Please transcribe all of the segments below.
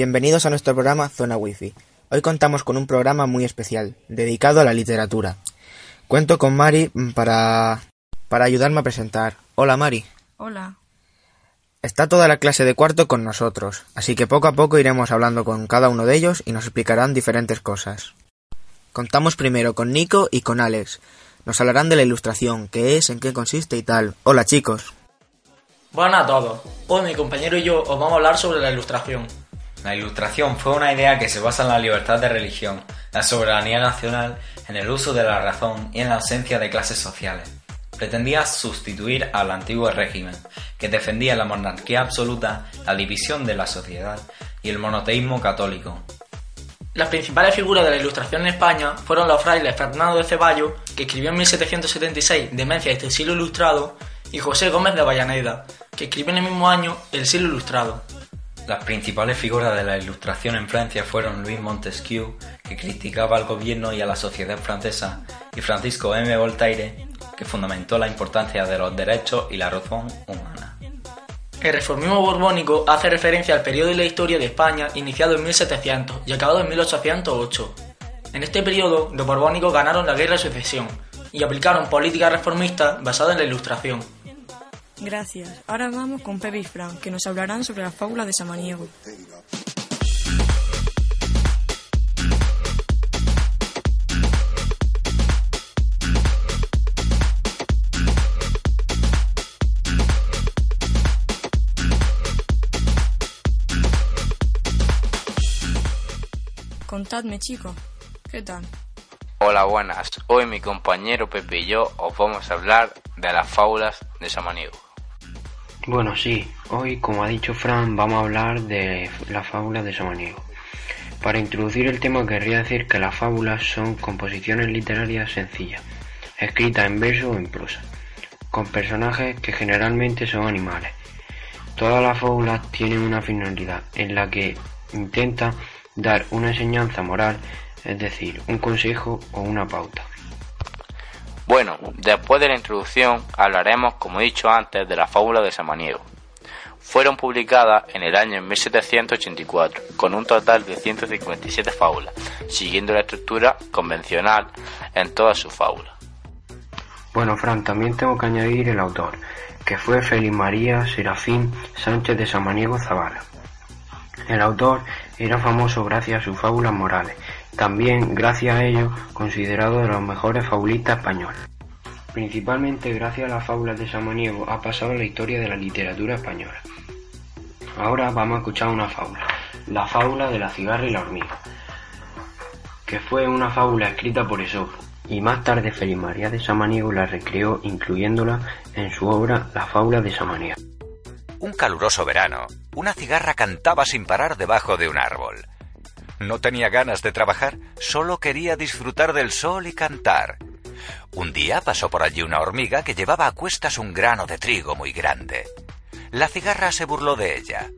Bienvenidos a nuestro programa Zona Wi-Fi. Hoy contamos con un programa muy especial, dedicado a la literatura. Cuento con Mari para, para ayudarme a presentar. Hola Mari. Hola. Está toda la clase de cuarto con nosotros, así que poco a poco iremos hablando con cada uno de ellos y nos explicarán diferentes cosas. Contamos primero con Nico y con Alex. Nos hablarán de la ilustración, qué es, en qué consiste y tal. Hola chicos. Buenas a todos. Hoy mi compañero y yo os vamos a hablar sobre la ilustración. La ilustración fue una idea que se basa en la libertad de religión, la soberanía nacional, en el uso de la razón y en la ausencia de clases sociales. Pretendía sustituir al antiguo régimen, que defendía la monarquía absoluta, la división de la sociedad y el monoteísmo católico. Las principales figuras de la ilustración en España fueron los frailes Fernando de Ceballos, que escribió en 1776 Demencia y el siglo ilustrado, y José Gómez de Avellaneda, que escribió en el mismo año El siglo ilustrado. Las principales figuras de la Ilustración en Francia fueron Louis Montesquieu, que criticaba al gobierno y a la sociedad francesa, y Francisco M. Voltaire, que fundamentó la importancia de los derechos y la razón humana. El reformismo borbónico hace referencia al periodo de la historia de España iniciado en 1700 y acabado en 1808. En este periodo, los borbónicos ganaron la guerra de sucesión y aplicaron políticas reformistas basadas en la Ilustración. Gracias. Ahora vamos con Pepe y Fran, que nos hablarán sobre la fábula de Samaniego. Contadme, chicos. ¿Qué tal? Hola, buenas. Hoy mi compañero Pepe y yo os vamos a hablar de las fábulas de Samaniego. Bueno, sí, hoy, como ha dicho Fran, vamos a hablar de las fábulas de Samaniego. Para introducir el tema querría decir que las fábulas son composiciones literarias sencillas, escritas en verso o en prosa, con personajes que generalmente son animales. Todas las fábulas tienen una finalidad en la que intenta dar una enseñanza moral, es decir, un consejo o una pauta. Bueno, después de la introducción hablaremos, como he dicho antes, de la fábula de Samaniego. Fueron publicadas en el año 1784, con un total de 157 fábulas, siguiendo la estructura convencional en todas sus fábulas. Bueno, Fran, también tengo que añadir el autor, que fue Félix María Serafín Sánchez de Samaniego Zavala. El autor era famoso gracias a sus fábulas morales, también gracias a ello considerado de los mejores fabulistas españoles. Principalmente gracias a las fábulas de Samaniego ha pasado la historia de la literatura española. Ahora vamos a escuchar una fábula, la fábula de la cigarra y la hormiga, que fue una fábula escrita por Esopo, y más tarde Félix María de Samaniego la recreó incluyéndola en su obra La fábula de Samaniego. Un caluroso verano, una cigarra cantaba sin parar debajo de un árbol. No tenía ganas de trabajar, solo quería disfrutar del sol y cantar. Un día pasó por allí una hormiga que llevaba a cuestas un grano de trigo muy grande. La cigarra se burló de ella.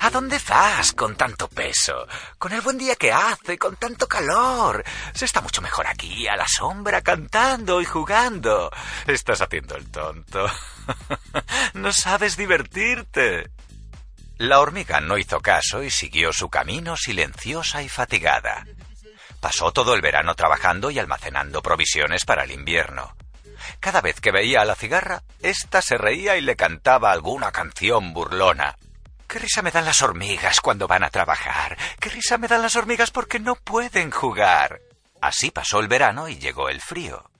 ¿A dónde vas con tanto peso? Con el buen día que hace, con tanto calor. Se está mucho mejor aquí, a la sombra, cantando y jugando. Estás haciendo el tonto. no sabes divertirte. La hormiga no hizo caso y siguió su camino silenciosa y fatigada. Pasó todo el verano trabajando y almacenando provisiones para el invierno. Cada vez que veía a la cigarra, ésta se reía y le cantaba alguna canción burlona. Qué risa me dan las hormigas cuando van a trabajar. Qué risa me dan las hormigas porque no pueden jugar. Así pasó el verano y llegó el frío.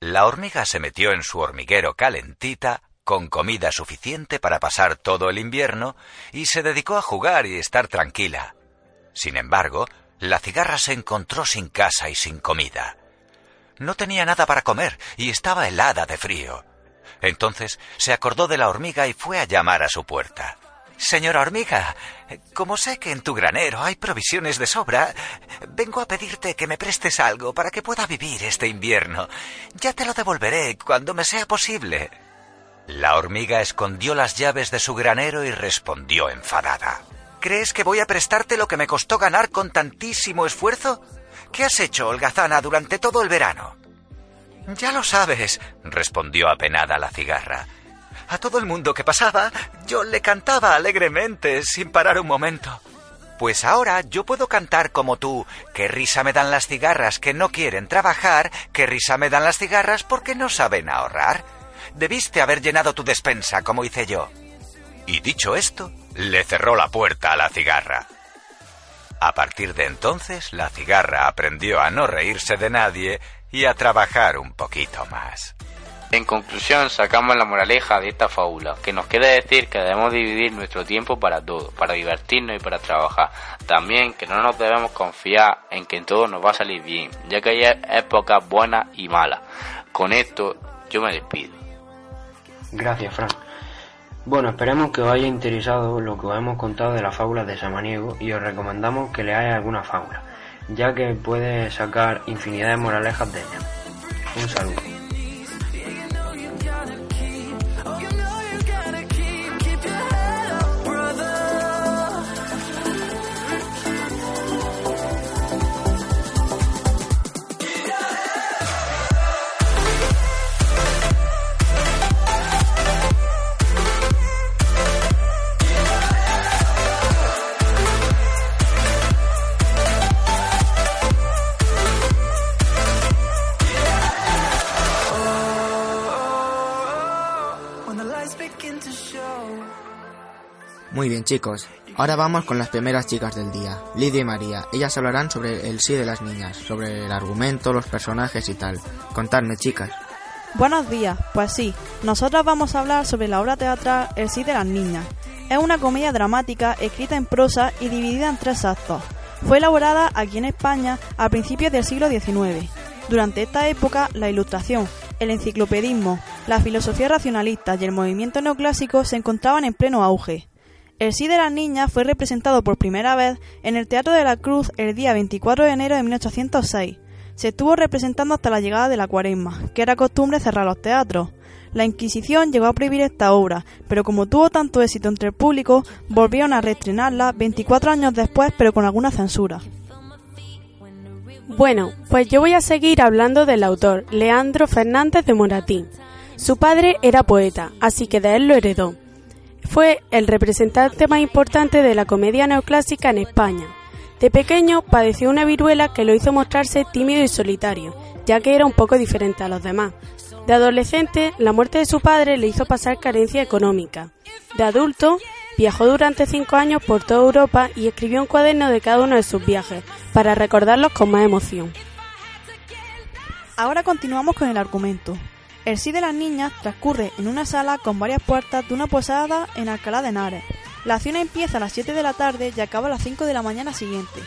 La hormiga se metió en su hormiguero calentita con comida suficiente para pasar todo el invierno y se dedicó a jugar y estar tranquila. Sin embargo, la cigarra se encontró sin casa y sin comida. No tenía nada para comer y estaba helada de frío. Entonces se acordó de la hormiga y fue a llamar a su puerta. Señora hormiga, como sé que en tu granero hay provisiones de sobra, vengo a pedirte que me prestes algo para que pueda vivir este invierno. Ya te lo devolveré cuando me sea posible. La hormiga escondió las llaves de su granero y respondió enfadada. ¿Crees que voy a prestarte lo que me costó ganar con tantísimo esfuerzo? ¿Qué has hecho, holgazana, durante todo el verano? Ya lo sabes, respondió apenada la cigarra. A todo el mundo que pasaba, yo le cantaba alegremente, sin parar un momento. Pues ahora yo puedo cantar como tú. Qué risa me dan las cigarras que no quieren trabajar, qué risa me dan las cigarras porque no saben ahorrar. Debiste haber llenado tu despensa como hice yo. Y dicho esto, le cerró la puerta a la cigarra. A partir de entonces, la cigarra aprendió a no reírse de nadie y a trabajar un poquito más. En conclusión, sacamos la moraleja de esta fábula, que nos queda decir que debemos dividir nuestro tiempo para todo, para divertirnos y para trabajar. También que no nos debemos confiar en que todo nos va a salir bien, ya que hay épocas buenas y malas. Con esto, yo me despido. Gracias, Fran. Bueno, esperemos que os haya interesado lo que os hemos contado de las fábulas de Samaniego y os recomendamos que leáis alguna fábula, ya que puede sacar infinidad de moralejas de ella. Un saludo. Chicos, ahora vamos con las primeras chicas del día, Lidia y María. Ellas hablarán sobre el sí de las niñas, sobre el argumento, los personajes y tal. Contadme chicas. Buenos días, pues sí, nosotras vamos a hablar sobre la obra teatral El sí de las niñas. Es una comedia dramática escrita en prosa y dividida en tres actos. Fue elaborada aquí en España a principios del siglo XIX. Durante esta época, la ilustración, el enciclopedismo, la filosofía racionalista y el movimiento neoclásico se encontraban en pleno auge. El sí de las niñas fue representado por primera vez en el Teatro de la Cruz el día 24 de enero de 1806. Se estuvo representando hasta la llegada de la cuaresma, que era costumbre cerrar los teatros. La Inquisición llegó a prohibir esta obra, pero como tuvo tanto éxito entre el público, volvieron a reestrenarla 24 años después, pero con alguna censura. Bueno, pues yo voy a seguir hablando del autor, Leandro Fernández de Moratín. Su padre era poeta, así que de él lo heredó. Fue el representante más importante de la comedia neoclásica en España. De pequeño padeció una viruela que lo hizo mostrarse tímido y solitario, ya que era un poco diferente a los demás. De adolescente, la muerte de su padre le hizo pasar carencia económica. De adulto, viajó durante cinco años por toda Europa y escribió un cuaderno de cada uno de sus viajes, para recordarlos con más emoción. Ahora continuamos con el argumento. El sí de las niñas transcurre en una sala con varias puertas de una posada en Alcalá de Henares. La acción empieza a las 7 de la tarde y acaba a las 5 de la mañana siguiente.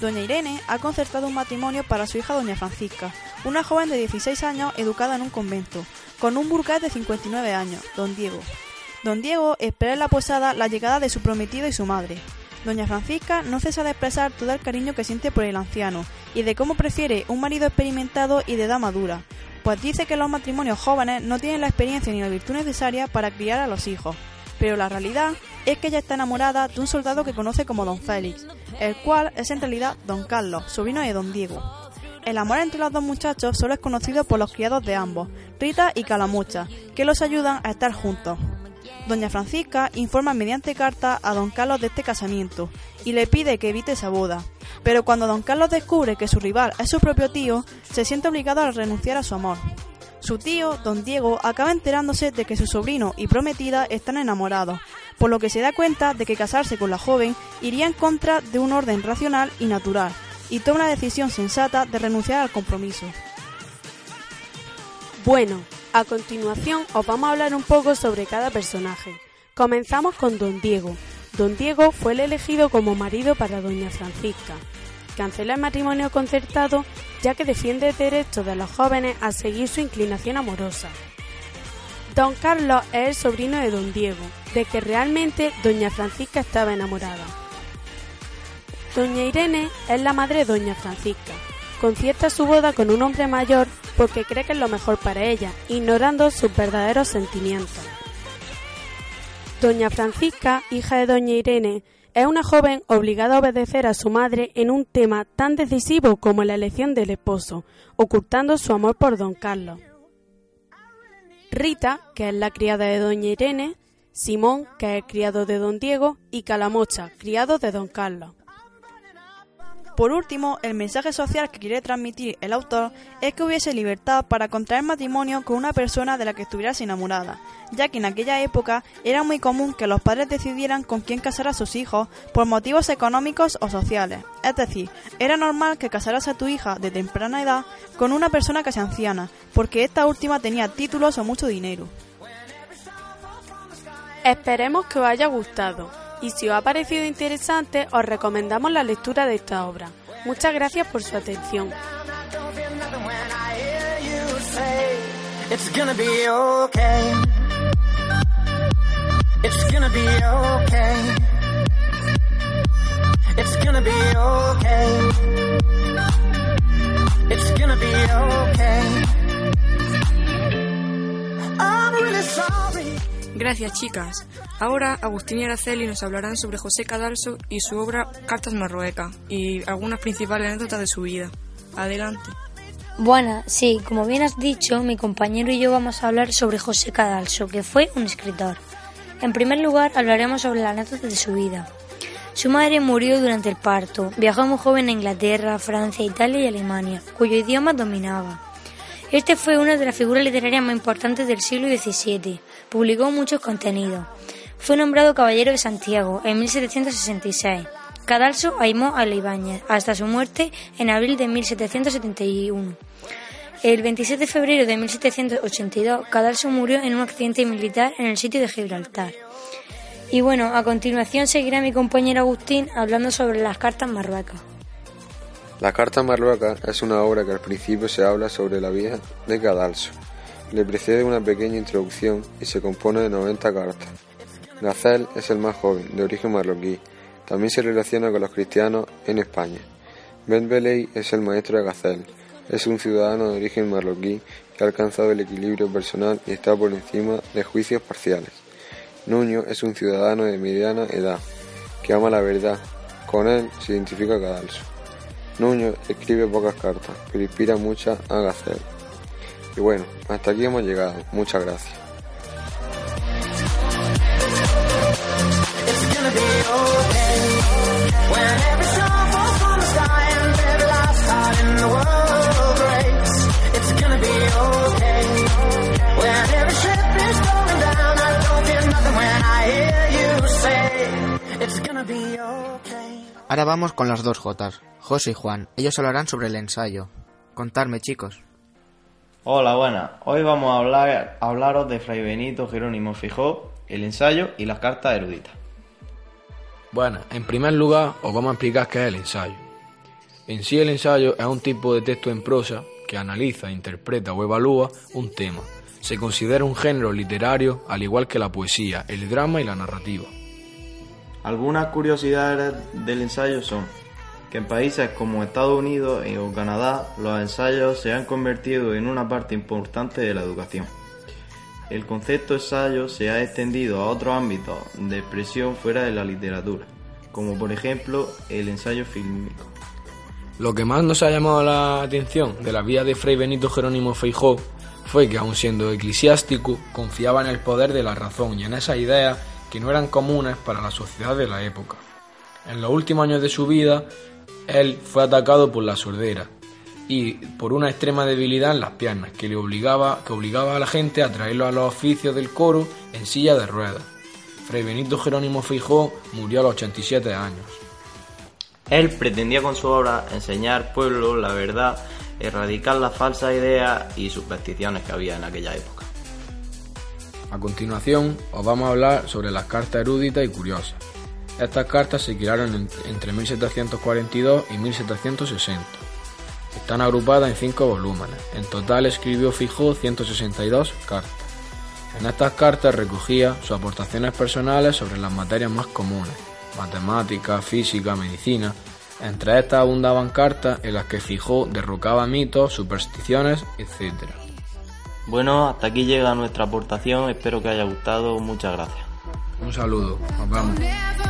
Doña Irene ha concertado un matrimonio para su hija Doña Francisca, una joven de 16 años educada en un convento, con un burgués de 59 años, Don Diego. Don Diego espera en la posada la llegada de su prometido y su madre. Doña Francisca no cesa de expresar todo el cariño que siente por el anciano y de cómo prefiere un marido experimentado y de edad madura, pues dice que los matrimonios jóvenes no tienen la experiencia ni la virtud necesaria para criar a los hijos. Pero la realidad es que ella está enamorada de un soldado que conoce como Don Félix, el cual es en realidad Don Carlos, sobrino de Don Diego. El amor entre los dos muchachos solo es conocido por los criados de ambos, Rita y Calamucha, que los ayudan a estar juntos. Doña Francisca informa mediante carta a don Carlos de este casamiento y le pide que evite esa boda. Pero cuando don Carlos descubre que su rival es su propio tío, se siente obligado a renunciar a su amor. Su tío, don Diego, acaba enterándose de que su sobrino y prometida están enamorados, por lo que se da cuenta de que casarse con la joven iría en contra de un orden racional y natural, y toma la decisión sensata de renunciar al compromiso. Bueno, A continuación os vamos a hablar un poco sobre cada personaje. Comenzamos con Don Diego. Don Diego fue el elegido como marido para Doña Francisca. Cancela el matrimonio concertado ya que defiende el derecho de los jóvenes a seguir su inclinación amorosa. Don Carlos es el sobrino de Don Diego, de que realmente Doña Francisca estaba enamorada. Doña Irene es la madre de Doña Francisca. Concierta su boda con un hombre mayor porque cree que es lo mejor para ella, ignorando sus verdaderos sentimientos. Doña Francisca, hija de Doña Irene, es una joven obligada a obedecer a su madre en un tema tan decisivo como la elección del esposo, ocultando su amor por don Carlos. Rita, que es la criada de doña Irene, Simón, que es el criado de don Diego, y Calamocha, criado de don Carlos. Por último, el mensaje social que quiere transmitir el autor es que hubiese libertad para contraer matrimonio con una persona de la que estuvieras enamorada, ya que en aquella época era muy común que los padres decidieran con quién casar a sus hijos por motivos económicos o sociales. Es decir, era normal que casaras a tu hija de temprana edad con una persona casi anciana, porque esta última tenía títulos o mucho dinero. Esperemos que os haya gustado y si os ha parecido interesante os recomendamos la lectura de esta obra. Muchas gracias por su atención. Gracias, chicas. Ahora Agustín y Araceli nos hablarán sobre José Cadalso y su obra Cartas Marruecas y algunas principales anécdotas de su vida. Adelante. Bueno, sí, como bien has dicho, mi compañero y yo vamos a hablar sobre José Cadalso, que fue un escritor. En primer lugar, hablaremos sobre la anécdota de su vida. Su madre murió durante el parto. Viajó muy joven a Inglaterra, Francia, Italia y Alemania, cuyo idioma dominaba. Este fue una de las figuras literarias más importantes del siglo XVII. Publicó muchos contenidos. Fue nombrado Caballero de Santiago en 1766. Cadalso aimó a Ibáñez hasta su muerte en abril de 1771. El 27 de febrero de 1782, Cadalso murió en un accidente militar en el sitio de Gibraltar. Y bueno, a continuación seguirá mi compañero Agustín hablando sobre las cartas marruecas. La Carta Marruecas es una obra que al principio se habla sobre la vida de Cadalso. Le precede una pequeña introducción y se compone de 90 cartas. Gazel es el más joven, de origen marroquí. También se relaciona con los cristianos en España. Ben Beley es el maestro de Gazel. Es un ciudadano de origen marroquí que ha alcanzado el equilibrio personal y está por encima de juicios parciales. Nuño es un ciudadano de mediana edad que ama la verdad. Con él se identifica Cadalso. Nuño escribe pocas cartas, pero inspira muchas a Gazel. Y bueno, hasta aquí hemos llegado. Muchas gracias. Ahora vamos con las dos Jotas, José y Juan. Ellos hablarán sobre el ensayo. Contarme, chicos. Hola, buenas. Hoy vamos a hablar, a hablaros de Fray Benito Jerónimo Fijó, el ensayo y las cartas eruditas. Bueno, en primer lugar os vamos a explicar qué es el ensayo. En sí el ensayo es un tipo de texto en prosa que analiza, interpreta o evalúa un tema. Se considera un género literario al igual que la poesía, el drama y la narrativa. Algunas curiosidades del ensayo son que en países como Estados Unidos o Canadá los ensayos se han convertido en una parte importante de la educación. El concepto ensayo se ha extendido a otros ámbitos de expresión fuera de la literatura, como por ejemplo el ensayo fílmico. Lo que más nos ha llamado la atención de la vida de Fray Benito Jerónimo Feijó fue que, aun siendo eclesiástico, confiaba en el poder de la razón y en esas ideas que no eran comunes para la sociedad de la época. En los últimos años de su vida, él fue atacado por la sordera y por una extrema debilidad en las piernas que le obligaba, que obligaba a la gente a traerlo a los oficios del coro en silla de ruedas. Fray Benito Jerónimo Feijó murió a los 87 años. Él pretendía con su obra enseñar al pueblo la verdad, erradicar las falsas ideas y supersticiones que había en aquella época. A continuación, os vamos a hablar sobre las cartas eruditas y curiosas. Estas cartas se crearon entre 1742 y 1760. Están agrupadas en cinco volúmenes. En total escribió Fijó 162 cartas. En estas cartas recogía sus aportaciones personales sobre las materias más comunes, matemática, física, medicina. Entre estas abundaban cartas en las que Fijó derrocaba mitos, supersticiones, etc. Bueno, hasta aquí llega nuestra aportación, espero que haya gustado, muchas gracias. Un saludo, nos vemos.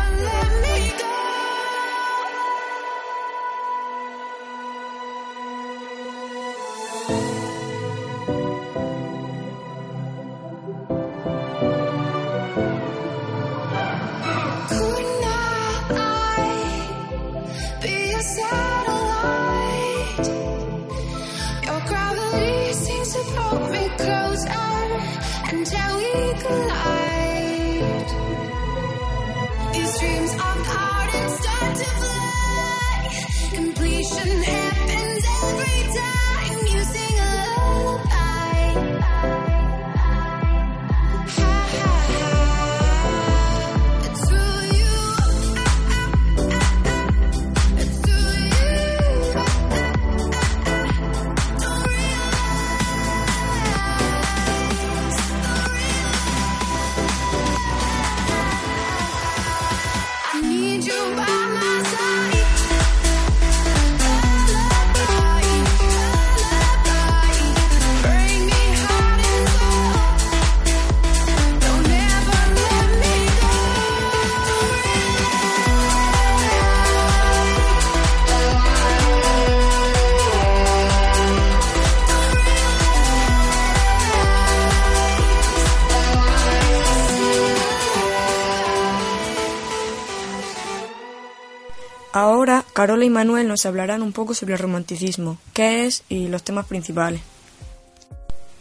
Carola y Manuel nos hablarán un poco sobre el romanticismo, qué es y los temas principales.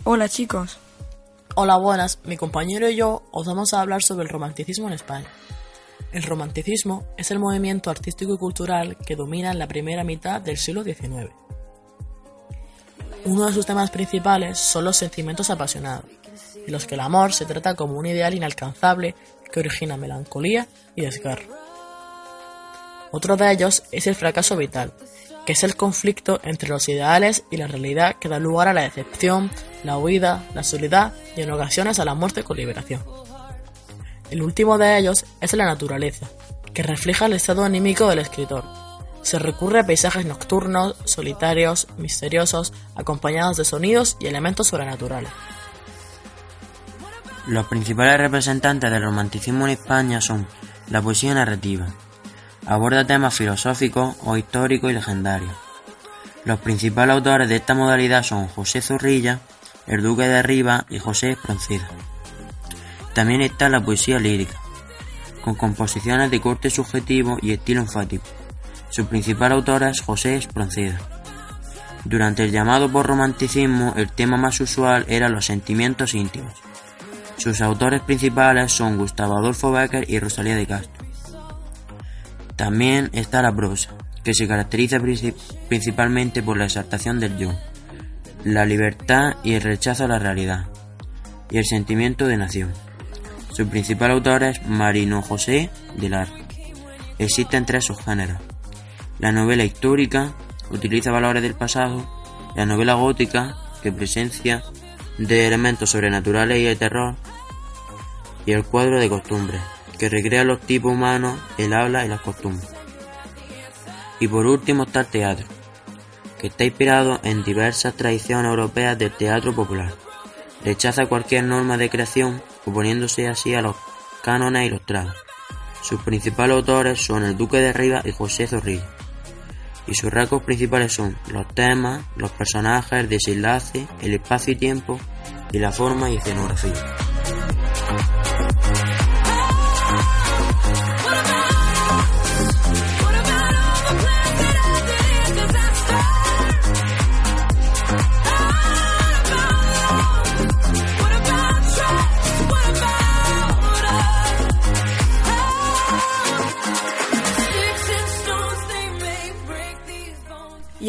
Hola chicos. Hola, buenas. Mi compañero y yo os vamos a hablar sobre el romanticismo en España. El romanticismo es el movimiento artístico y cultural que domina la primera mitad del siglo XIX. Uno de sus temas principales son los sentimientos apasionados, en los que el amor se trata como un ideal inalcanzable que origina melancolía y desgarro. Otro de ellos es el fracaso vital, que es el conflicto entre los ideales y la realidad que da lugar a la decepción, la huida, la soledad y en ocasiones a la muerte con liberación. El último de ellos es la naturaleza, que refleja el estado anímico del escritor. Se recurre a paisajes nocturnos, solitarios, misteriosos, acompañados de sonidos y elementos sobrenaturales. Los principales representantes del romanticismo en España son la poesía narrativa, Aborda temas filosóficos o históricos y legendarios. Los principales autores de esta modalidad son José Zorrilla, el Duque de Rivas y José Espronceda. También está la poesía lírica, con composiciones de corte subjetivo y estilo enfático. Su principal autor es José Espronceda. Durante el llamado por romanticismo, el tema más usual era los sentimientos íntimos. Sus autores principales son Gustavo Adolfo Becker y Rosalía de Castro. También está la prosa, que se caracteriza principalmente por la exaltación del yo, la libertad y el rechazo a la realidad, y el sentimiento de nación. Su principal autor es Marino José del Arco. Existen tres subgéneros. La novela histórica utiliza valores del pasado, la novela gótica, que presencia de elementos sobrenaturales y de terror, y el cuadro de costumbres, que recrea los tipos humanos, el habla y las costumbres. Y por último está el teatro, que está inspirado en diversas tradiciones europeas del teatro popular. Rechaza cualquier norma de creación, oponiéndose así a los cánones y los trados. Sus principales autores son el Duque de Rivas y José Zorrilla. Y sus rasgos principales son los temas, los personajes, el desenlace, el espacio y tiempo, y la forma y escenografía.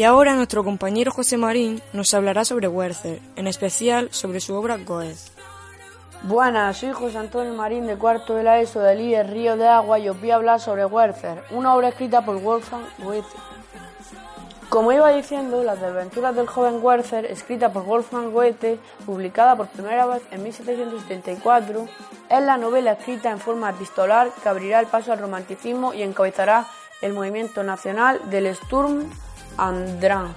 Y ahora nuestro compañero José Marín nos hablará sobre Werther, en especial sobre su obra Goethe. Buenas, soy José Antonio Marín de cuarto de la ESO del IES Río de Agua y os voy a hablar sobre Werther, una obra escrita por Wolfgang Goethe. Como iba diciendo, Las aventuras del joven Werther, escrita por Wolfgang Goethe, publicada por primera vez en 1774, es la novela escrita en forma epistolar que abrirá el paso al romanticismo y encabezará el movimiento nacional del Sturm and Drang.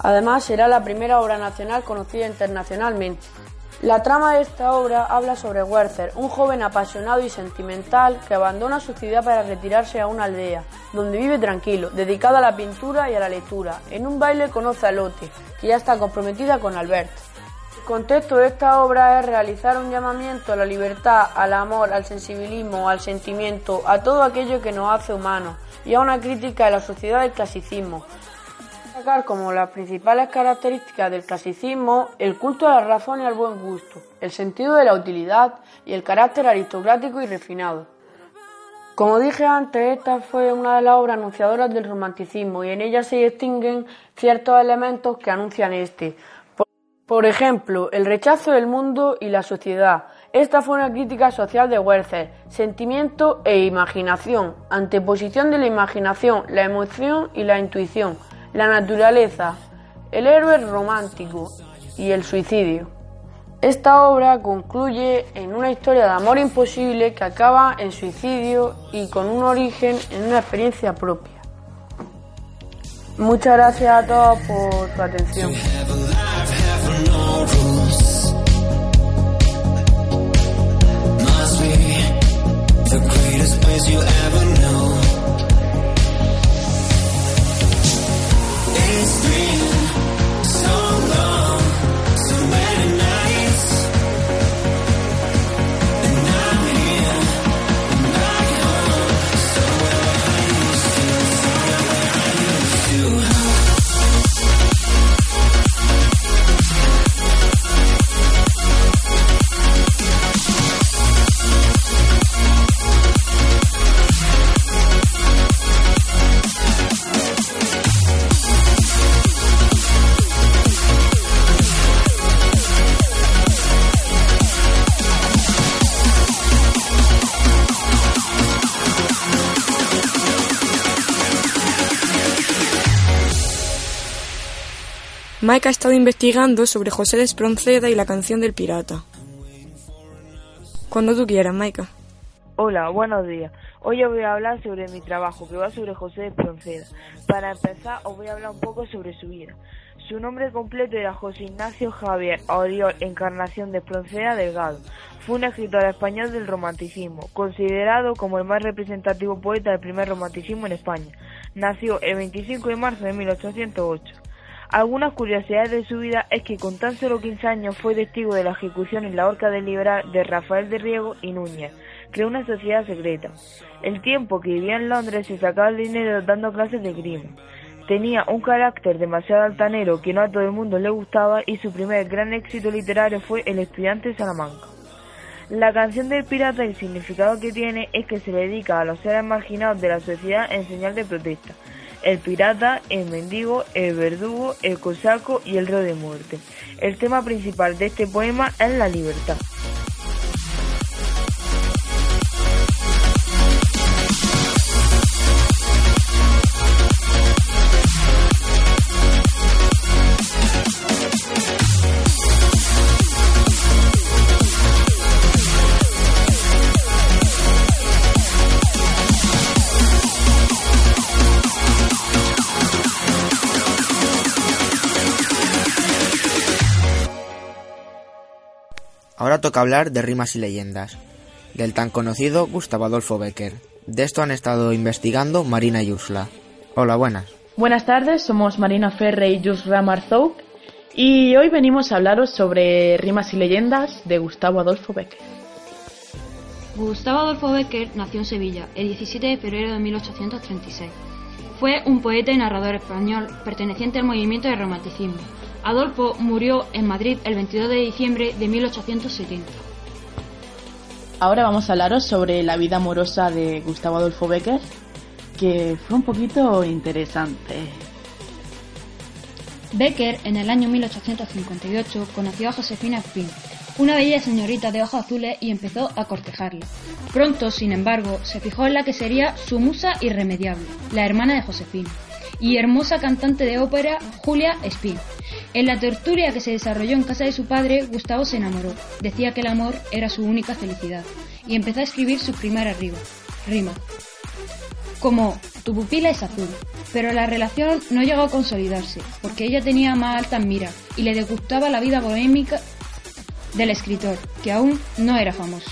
Además, será la primera obra nacional conocida internacionalmente. La trama de esta obra habla sobre Werther, un joven apasionado y sentimental que abandona su ciudad para retirarse a una aldea, donde vive tranquilo, dedicado a la pintura y a la lectura. En un baile conoce a Lotte, que ya está comprometida con Albert. El contexto de esta obra es realizar un llamamiento a la libertad, al amor, al sensibilismo, al sentimiento, a todo aquello que nos hace humanos, y a una crítica de la sociedad del clasicismo, destacar como las principales características del clasicismo el culto a la razón y al buen gusto, el sentido de la utilidad y el carácter aristocrático y refinado. Como dije antes, esta fue una de las obras anunciadoras del romanticismo y en ella se distinguen ciertos elementos que anuncian este. Por ejemplo, el rechazo del mundo y la sociedad. Esta fue una crítica social de Werther, sentimiento e imaginación, anteposición de la imaginación, la emoción y la intuición la naturaleza, el héroe romántico y el suicidio. Esta obra concluye en una historia de amor imposible que acaba en suicidio y con un origen en una experiencia propia. Muchas gracias a todos por su atención. as you ever Mike ha estado investigando sobre José de Espronceda y la canción del pirata. Cuando tú quieras, Maika. Hola, buenos días. Hoy os voy a hablar sobre mi trabajo, que va sobre José de Espronceda. Para empezar, os voy a hablar un poco sobre su vida. Su nombre completo era José Ignacio Javier Oriol Encarnación de Espronceda Delgado. Fue un escritor español del romanticismo, considerado como el más representativo poeta del primer romanticismo en España. Nació el 25 de marzo de 1808. Algunas curiosidades de su vida es que con tan solo 15 años fue testigo de la ejecución en la horca del liberal de Rafael de Riego y Núñez. Creó una sociedad secreta. El tiempo que vivía en Londres se sacaba el dinero dando clases de crimen. Tenía un carácter demasiado altanero que no a todo el mundo le gustaba y su primer gran éxito literario fue El estudiante de Salamanca. La canción del pirata el significado que tiene es que se dedica a los seres marginados de la sociedad en señal de protesta el pirata, el mendigo, el verdugo, el cosaco y el reo de muerte. El tema principal de este poema es la libertad. Ahora toca hablar de rimas y leyendas, del tan conocido Gustavo Adolfo Becker. De esto han estado investigando Marina y Ursula. Hola, buenas. Buenas tardes, somos Marina Ferre y Ursula Marzouk y hoy venimos a hablaros sobre rimas y leyendas de Gustavo Adolfo Becker. Gustavo Adolfo Becker nació en Sevilla el 17 de febrero de 1836. Fue un poeta y narrador español perteneciente al movimiento del romanticismo Adolfo murió en Madrid el 22 de diciembre de 1870. Ahora vamos a hablaros sobre la vida amorosa de Gustavo Adolfo Becker, que fue un poquito interesante. Becker, en el año 1858, conoció a Josefina Spin, una bella señorita de ojos azules y empezó a cortejarla. Pronto, sin embargo, se fijó en la que sería su musa irremediable, la hermana de Josefina, y hermosa cantante de ópera Julia Spin. En la tertulia que se desarrolló en casa de su padre, Gustavo se enamoró. Decía que el amor era su única felicidad y empezó a escribir sus primeras rimas. Como tu pupila es azul, pero la relación no llegó a consolidarse, porque ella tenía más altas miras y le disgustaba la vida bohémica del escritor, que aún no era famoso.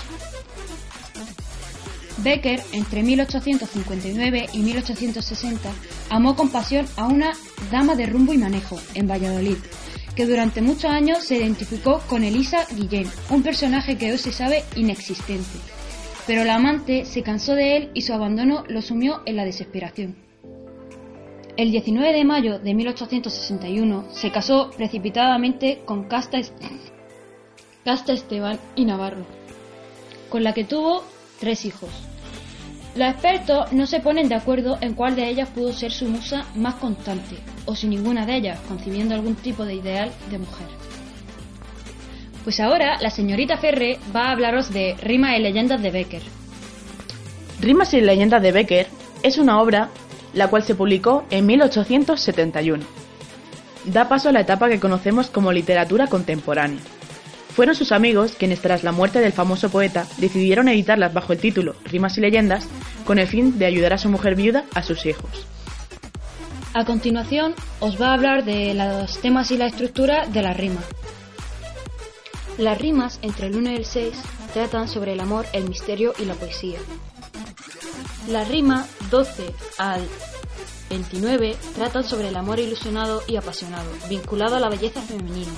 Becker, entre 1859 y 1860, amó con pasión a una dama de rumbo y manejo en Valladolid, que durante muchos años se identificó con Elisa Guillén, un personaje que hoy se sabe inexistente. Pero la amante se cansó de él y su abandono lo sumió en la desesperación. El 19 de mayo de 1861 se casó precipitadamente con Casta, Esteban y Navarro, con la que tuvo tres hijos. Los expertos no se ponen de acuerdo en cuál de ellas pudo ser su musa más constante, o si ninguna de ellas, concibiendo algún tipo de ideal de mujer. Pues ahora la señorita Ferre va a hablaros de Rimas y leyendas de Becker. Rimas y leyendas de Becker es una obra la cual se publicó en 1871. Da paso a la etapa que conocemos como literatura contemporánea. Fueron sus amigos quienes tras la muerte del famoso poeta decidieron editarlas bajo el título Rimas y leyendas con el fin de ayudar a su mujer viuda a sus hijos. A continuación os va a hablar de los temas y la estructura de la rima. Las rimas entre el 1 y el 6 tratan sobre el amor, el misterio y la poesía. La rima 12 al 29 tratan sobre el amor ilusionado y apasionado, vinculado a la belleza femenina.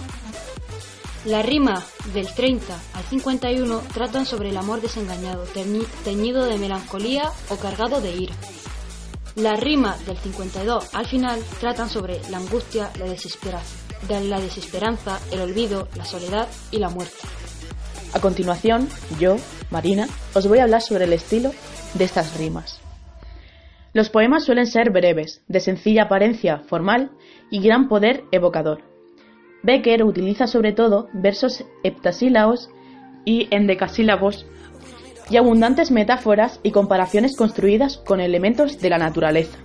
La rima del 30 al 51 tratan sobre el amor desengañado, teñido de melancolía o cargado de ira. La rima del 52 al final tratan sobre la angustia, la desesperación, de la desesperanza, el olvido, la soledad y la muerte. A continuación, yo, Marina, os voy a hablar sobre el estilo de estas rimas. Los poemas suelen ser breves, de sencilla apariencia formal y gran poder evocador. Becker utiliza sobre todo versos heptasílabos y endecasílabos y abundantes metáforas y comparaciones construidas con elementos de la naturaleza.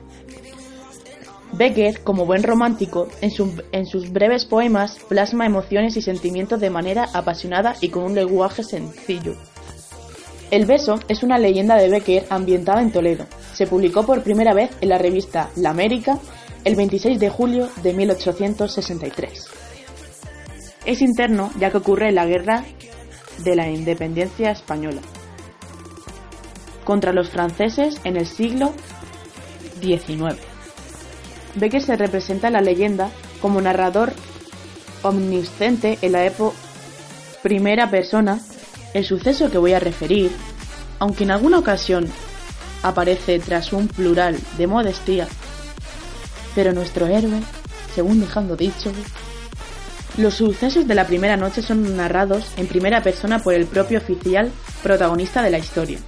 Becker, como buen romántico, en, sus breves poemas plasma emociones y sentimientos de manera apasionada y con un lenguaje sencillo. El beso es una leyenda de Becker ambientada en Toledo. Se publicó por primera vez en la revista La América el 26 de julio de 1863. Es interno ya que ocurre en la Guerra de la Independencia Española contra los franceses en el siglo XIX. Becker se representa en la leyenda como narrador omnisciente en la época primera persona. El suceso que voy a referir, aunque en alguna ocasión aparece tras un plural de modestia, pero nuestro héroe, según dejando dicho, los sucesos de la primera noche son narrados en primera persona por el propio oficial protagonista de la historia,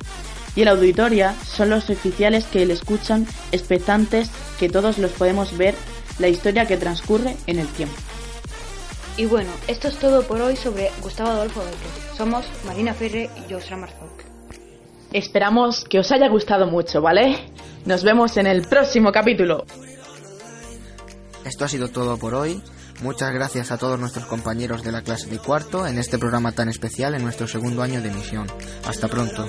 y la auditoria son los oficiales que le escuchan expectantes que todos los podemos ver la historia que transcurre en el tiempo. Y bueno, esto es todo por hoy sobre Gustavo Adolfo Becker. Somos Marina Ferre y Josra Marzok. Esperamos que os haya gustado mucho, ¿vale? Nos vemos en el próximo capítulo. Esto ha sido todo por hoy. Muchas gracias a todos nuestros compañeros de la clase de cuarto en este programa tan especial en nuestro segundo año de emisión. Hasta pronto.